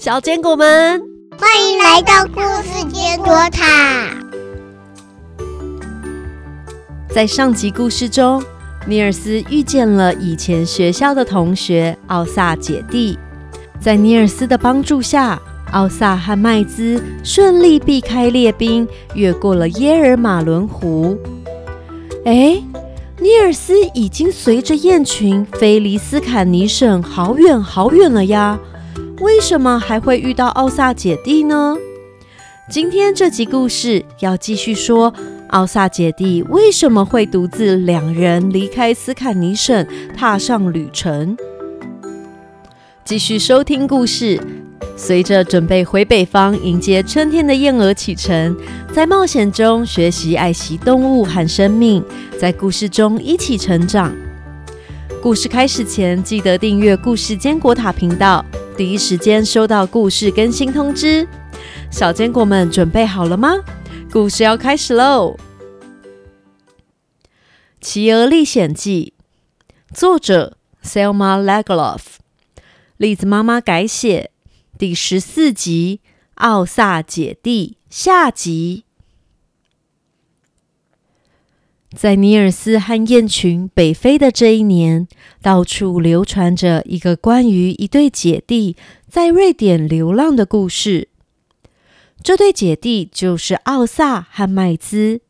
小坚果们，欢迎来到故事坚果塔。在上集故事中，尼尔斯遇见了以前学校的同学奥萨姐弟，在尼尔斯的帮助下，奥萨和麦兹顺利避开列兵，越过了耶尔马伦湖。哎，尼尔斯已经随着雁群飞离斯坎尼省好远好远了呀，为什么还会遇到奥萨姐弟呢？今天这集故事要继续说，奥萨姐弟为什么会独自两人离开斯坎尼省，踏上旅程？继续收听故事。随着准备回北方迎接春天的燕儿启程，在冒险中学习爱惜动物和生命，在故事中一起成长。故事开始前，记得订阅故事坚果塔频道，第一时间收到故事更新通知。小坚果们准备好了吗？故事要开始喽！《企鹅历险记》，作者 Selma Lagerlof，栗子妈妈改写。第十四集《奥萨姐弟》下集，在尼尔斯和雁群北飞的这一年，到处流传着一个关于一对姐弟在瑞典流浪的故事。这对姐弟就是奥萨和麦兹，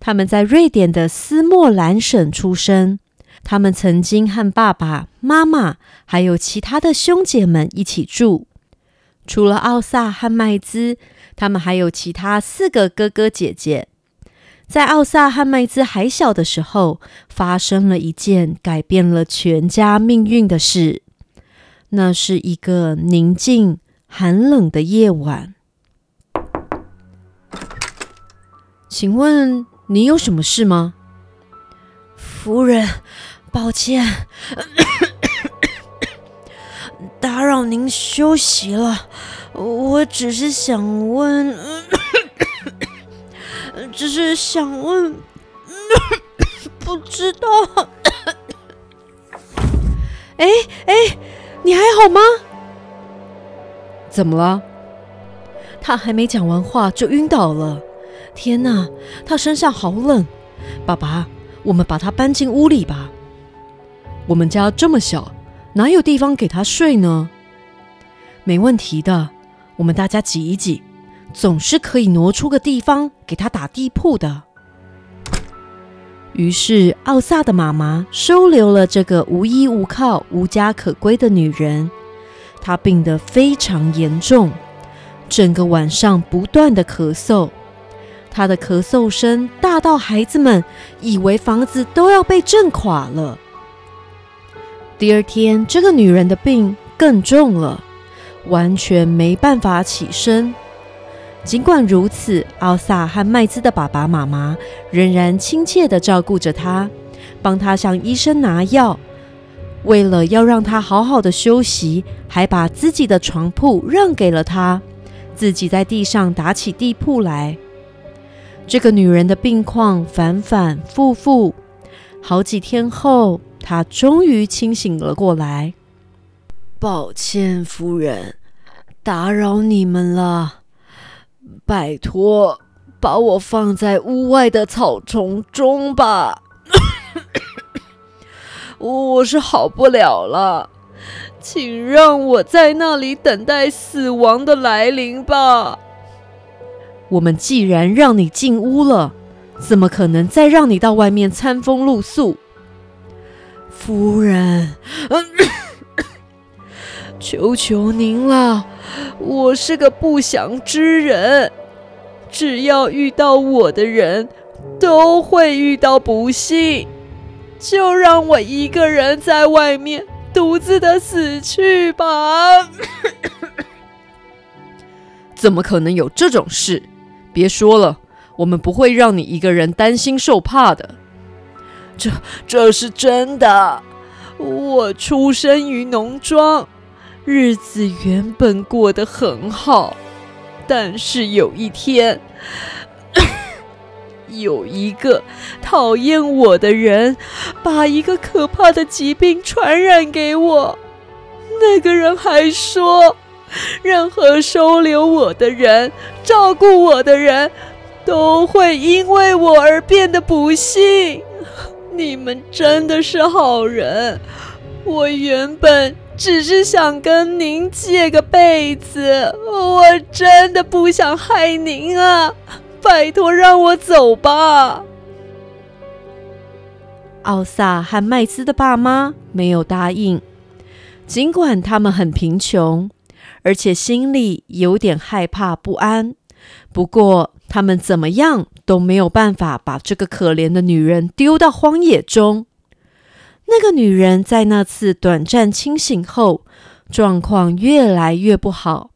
他们在瑞典的斯莫兰省出生。他们曾经和爸爸妈妈还有其他的兄姐们一起住。除了奥萨和麦兹，他们还有其他四个哥哥姐姐。在奥萨和麦兹还小的时候，发生了一件改变了全家命运的事。那是一个宁静、寒冷的夜晚。请问你有什么事吗，夫人？抱歉。打扰您休息了，我只是想问，只是想问，不知道。哎哎，你还好吗？怎么了？他还没讲完话就晕倒了。天哪，他身上好冷。爸爸，我们把他搬进屋里吧。我们家这么小。哪有地方给他睡呢？没问题的，我们大家挤一挤，总是可以挪出个地方给他打地铺的。于是，奥萨的妈妈收留了这个无依无靠、无家可归的女人。她病得非常严重，整个晚上不断的咳嗽，她的咳嗽声大到孩子们以为房子都要被震垮了。第二天，这个女人的病更重了，完全没办法起身。尽管如此，奥萨和麦兹的爸爸妈妈仍然亲切的照顾着她，帮她向医生拿药。为了要让她好好的休息，还把自己的床铺让给了她，自己在地上打起地铺来。这个女人的病况反反复复，好几天后。她终于清醒了过来。抱歉，夫人，打扰你们了。拜托，把我放在屋外的草丛中吧。我是好不了了，请让我在那里等待死亡的来临吧。我们既然让你进屋了，怎么可能再让你到外面餐风露宿？夫人，求求您了，我是个不祥之人，只要遇到我的人，都会遇到不幸，就让我一个人在外面独自的死去吧。怎么可能有这种事？别说了，我们不会让你一个人担心受怕的。这这是真的。我出生于农庄，日子原本过得很好，但是有一天，有一个讨厌我的人，把一个可怕的疾病传染给我。那个人还说，任何收留我的人、照顾我的人，都会因为我而变得不幸。你们真的是好人，我原本只是想跟您借个被子，我真的不想害您啊！拜托，让我走吧。奥萨和麦兹的爸妈没有答应，尽管他们很贫穷，而且心里有点害怕不安。不过，他们怎么样都没有办法把这个可怜的女人丢到荒野中。那个女人在那次短暂清醒后，状况越来越不好，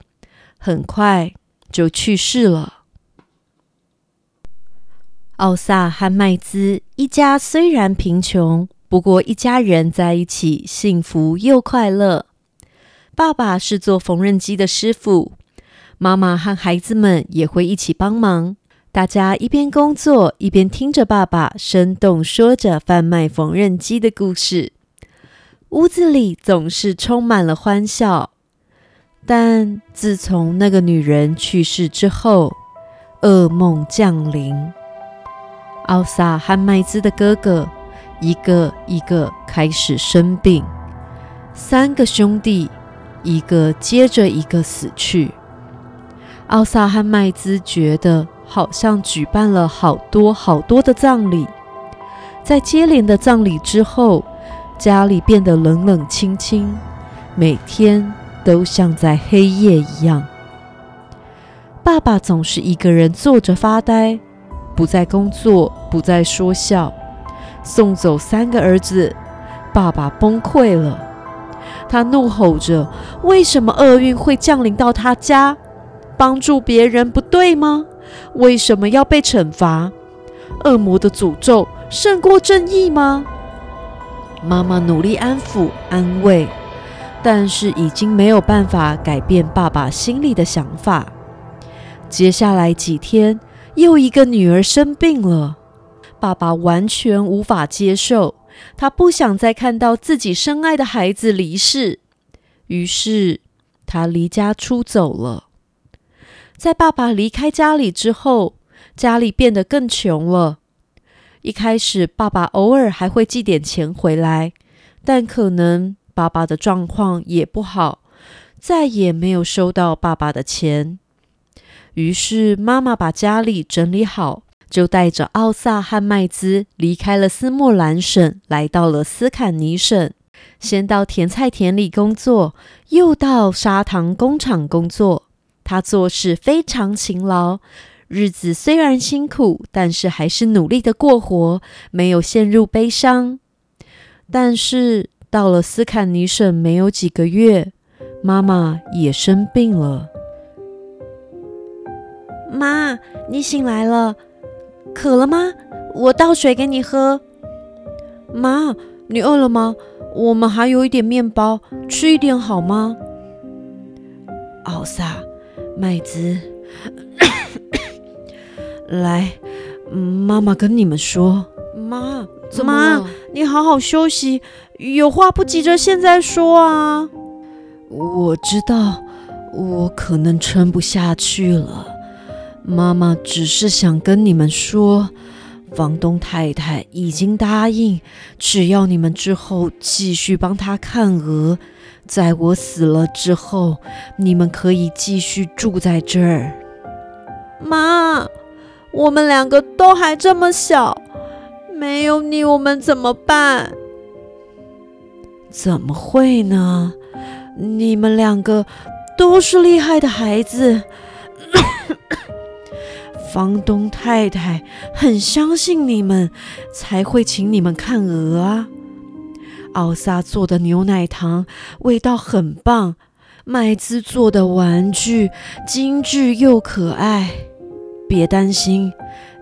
很快就去世了。奥萨和麦兹一家虽然贫穷，不过一家人在一起幸福又快乐。爸爸是做缝纫机的师傅，妈妈和孩子们也会一起帮忙。大家一边工作，一边听着爸爸生动说着贩卖缝纫机的故事，屋子里总是充满了欢笑。但自从那个女人去世之后，噩梦降临。奥萨和麦兹的哥哥一个一个开始生病，三个兄弟一个接着一个死去。奥萨和麦兹觉得好像举办了好多好多的葬礼，在接连的葬礼之后，家里变得冷冷清清，每天都像在黑夜一样。爸爸总是一个人坐着发呆。不再工作，不再说笑，送走三个儿子，爸爸崩溃了。他怒吼着：“为什么厄运会降临到他家？帮助别人不对吗？为什么要被惩罚？恶魔的诅咒胜过正义吗？”妈妈努力安抚、安慰，但是已经没有办法改变爸爸心里的想法。接下来几天。又一个女儿生病了，爸爸完全无法接受，他不想再看到自己深爱的孩子离世，于是他离家出走了。在爸爸离开家里之后，家里变得更穷了。一开始，爸爸偶尔还会寄点钱回来，但可能爸爸的状况也不好，再也没有收到爸爸的钱。于是，妈妈把家里整理好，就带着奥萨和麦兹离开了斯莫兰省，来到了斯坎尼省。先到甜菜田里工作，又到砂糖工厂工作。他做事非常勤劳，日子虽然辛苦，但是还是努力的过活，没有陷入悲伤。但是到了斯坎尼省没有几个月，妈妈也生病了。妈，你醒来了，渴了吗？我倒水给你喝。妈，你饿了吗？我们还有一点面包，吃一点好吗？奥萨，麦子，来，妈妈跟你们说，妈，妈，你好好休息，有话不急着现在说啊。我知道，我可能撑不下去了。妈妈只是想跟你们说，房东太太已经答应，只要你们之后继续帮他看鹅，在我死了之后，你们可以继续住在这儿。妈，我们两个都还这么小，没有你我们怎么办？怎么会呢？你们两个都是厉害的孩子。房东太太很相信你们，才会请你们看鹅啊。奥萨做的牛奶糖味道很棒，麦兹做的玩具精致又可爱。别担心，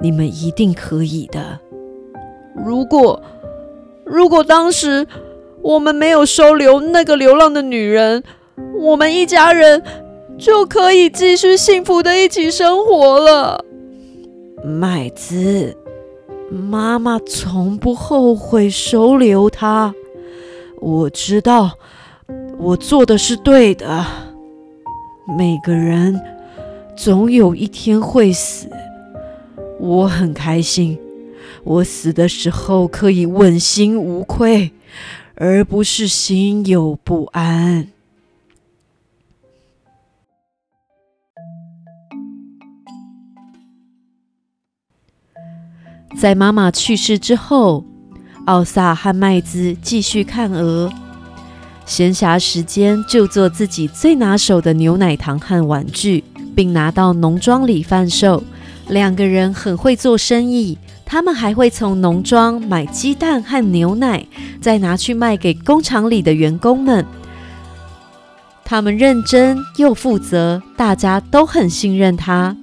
你们一定可以的。如果如果当时我们没有收留那个流浪的女人，我们一家人就可以继续幸福的一起生活了。麦子，妈妈从不后悔收留他。我知道，我做的是对的。每个人总有一天会死，我很开心，我死的时候可以问心无愧，而不是心有不安。在妈妈去世之后，奥萨和麦兹继续看鹅。闲暇时间就做自己最拿手的牛奶糖和玩具，并拿到农庄里贩售。两个人很会做生意，他们还会从农庄买鸡蛋和牛奶，再拿去卖给工厂里的员工们。他们认真又负责，大家都很信任他。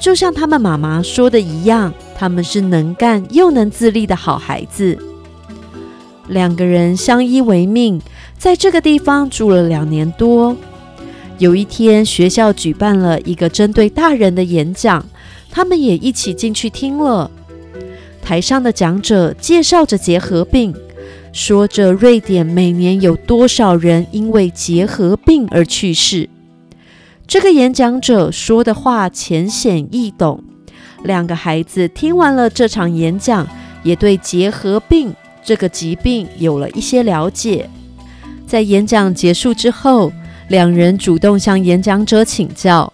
就像他们妈妈说的一样，他们是能干又能自立的好孩子。两个人相依为命。在这个地方住了两年多。有一天，学校举办了一个针对大人的演讲，他们也一起进去听了。台上的讲者介绍着结核病，说着瑞典每年有多少人因为结核病而去世。这个演讲者说的话浅显易懂，两个孩子听完了这场演讲，也对结核病这个疾病有了一些了解。在演讲结束之后，两人主动向演讲者请教。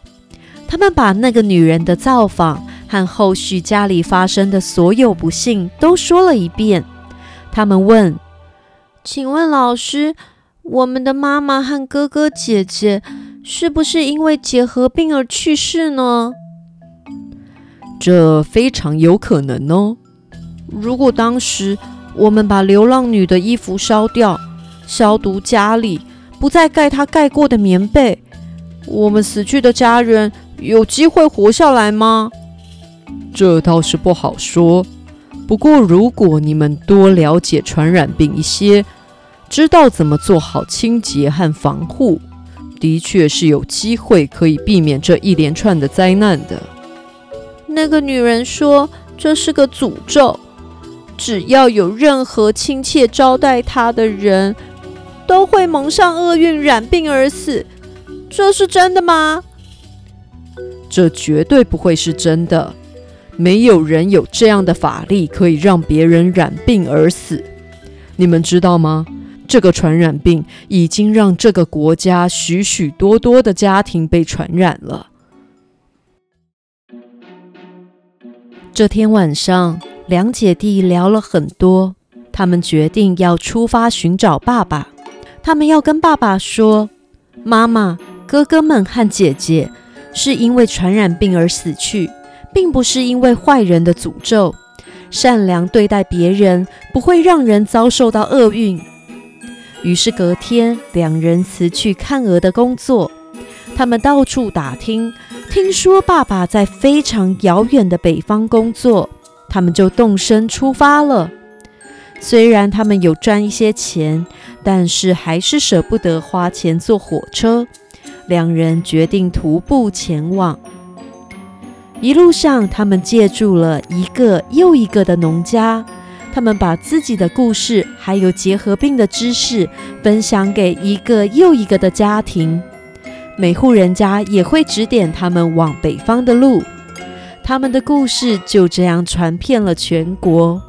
他们把那个女人的造访和后续家里发生的所有不幸都说了一遍。他们问：“请问老师，我们的妈妈和哥哥姐姐是不是因为结核病而去世呢？”这非常有可能哦。如果当时我们把流浪女的衣服烧掉，消毒家里，不再盖她盖过的棉被。我们死去的家人有机会活下来吗？这倒是不好说。不过，如果你们多了解传染病一些，知道怎么做好清洁和防护，的确是有机会可以避免这一连串的灾难的。那个女人说这是个诅咒，只要有任何亲切招待她的人。都会蒙上厄运，染病而死，这是真的吗？这绝对不会是真的。没有人有这样的法力可以让别人染病而死。你们知道吗？这个传染病已经让这个国家许许多多的家庭被传染了。这天晚上，两姐弟聊了很多，他们决定要出发寻找爸爸。他们要跟爸爸说：“妈妈、哥哥们和姐姐是因为传染病而死去，并不是因为坏人的诅咒。善良对待别人不会让人遭受到厄运。”于是隔天，两人辞去看鹅的工作，他们到处打听，听说爸爸在非常遥远的北方工作，他们就动身出发了。虽然他们有赚一些钱，但是还是舍不得花钱坐火车。两人决定徒步前往。一路上，他们借住了一个又一个的农家，他们把自己的故事还有结核病的知识分享给一个又一个的家庭。每户人家也会指点他们往北方的路。他们的故事就这样传遍了全国。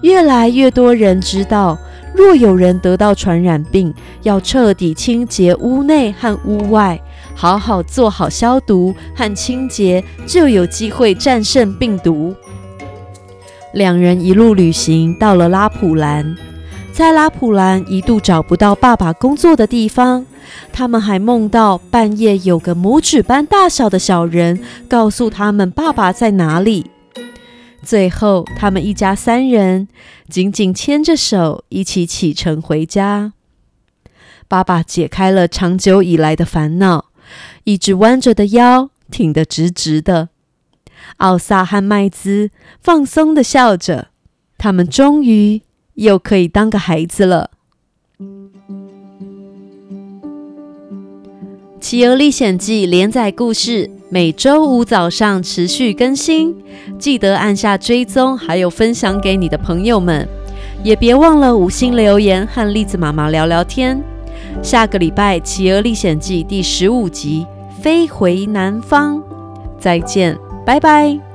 越来越多人知道，若有人得到传染病，要彻底清洁屋内和屋外，好好做好消毒和清洁，就有机会战胜病毒。两人一路旅行到了拉普兰，在拉普兰一度找不到爸爸工作的地方，他们还梦到半夜有个拇指般大小的小人告诉他们爸爸在哪里。最后，他们一家三人紧紧牵着手，一起启程回家。爸爸解开了长久以来的烦恼，一直弯着的腰挺得直直的。奥萨和麦兹放松的笑着，他们终于又可以当个孩子了。《企鹅历险记》连载故事每周五早上持续更新，记得按下追踪，还有分享给你的朋友们，也别忘了五星留言和栗子妈妈聊聊天。下个礼拜《企鹅历险记》第十五集飞回南方。再见，拜拜。